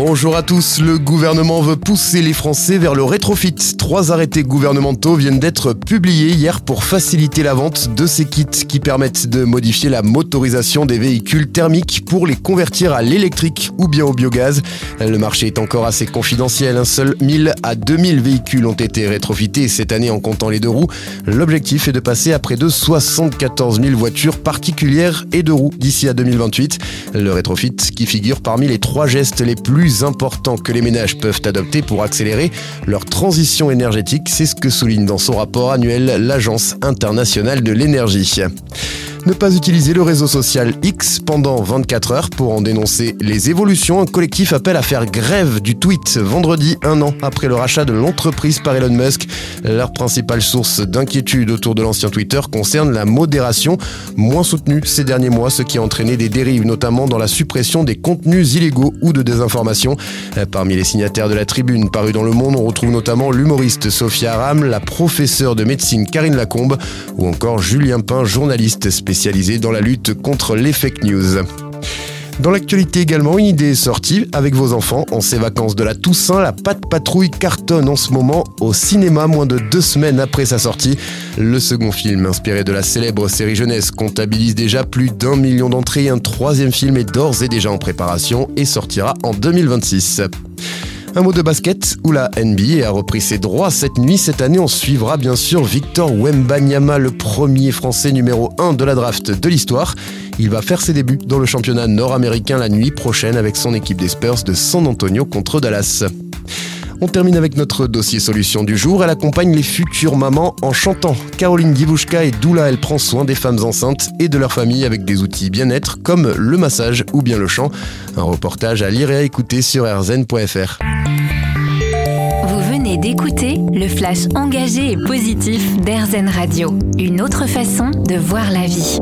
Bonjour à tous, le gouvernement veut pousser les Français vers le rétrofit. Trois arrêtés gouvernementaux viennent d'être publiés hier pour faciliter la vente de ces kits qui permettent de modifier la motorisation des véhicules thermiques pour les convertir à l'électrique ou bien au biogaz. Le marché est encore assez confidentiel, un seul 1000 à 2000 véhicules ont été rétrofités cette année en comptant les deux roues. L'objectif est de passer à près de 74 000 voitures particulières et de roues d'ici à 2028. Le rétrofit qui figure parmi les trois gestes les plus important que les ménages peuvent adopter pour accélérer leur transition énergétique. C'est ce que souligne dans son rapport annuel l'Agence internationale de l'énergie. Ne pas utiliser le réseau social X pendant 24 heures pour en dénoncer les évolutions. Un collectif appelle à faire grève du tweet vendredi, un an après le rachat de l'entreprise par Elon Musk. Leur principale source d'inquiétude autour de l'ancien Twitter concerne la modération, moins soutenue ces derniers mois, ce qui a entraîné des dérives, notamment dans la suppression des contenus illégaux ou de désinformation. Parmi les signataires de la tribune parue dans Le Monde, on retrouve notamment l'humoriste Sophia Aram, la professeure de médecine Karine Lacombe ou encore Julien Pain, journaliste spécialisé spécialisé dans la lutte contre les fake news. Dans l'actualité également, une idée est sortie avec vos enfants. En ces vacances de la Toussaint, la Patte Patrouille cartonne en ce moment au cinéma moins de deux semaines après sa sortie. Le second film, inspiré de la célèbre série jeunesse, comptabilise déjà plus d'un million d'entrées. Un troisième film est d'ores et déjà en préparation et sortira en 2026. Un mot de basket où la NBA a repris ses droits cette nuit. Cette année, on suivra bien sûr Victor Wembanyama, le premier français numéro 1 de la draft de l'histoire. Il va faire ses débuts dans le championnat nord-américain la nuit prochaine avec son équipe des Spurs de San Antonio contre Dallas. On termine avec notre dossier solution du jour. Elle accompagne les futures mamans en chantant. Caroline Divushka est doula. Elle prend soin des femmes enceintes et de leur famille avec des outils bien-être comme le massage ou bien le chant. Un reportage à lire et à écouter sur rzn.fr. Vous venez d'écouter le flash engagé et positif d'RZN Radio. Une autre façon de voir la vie.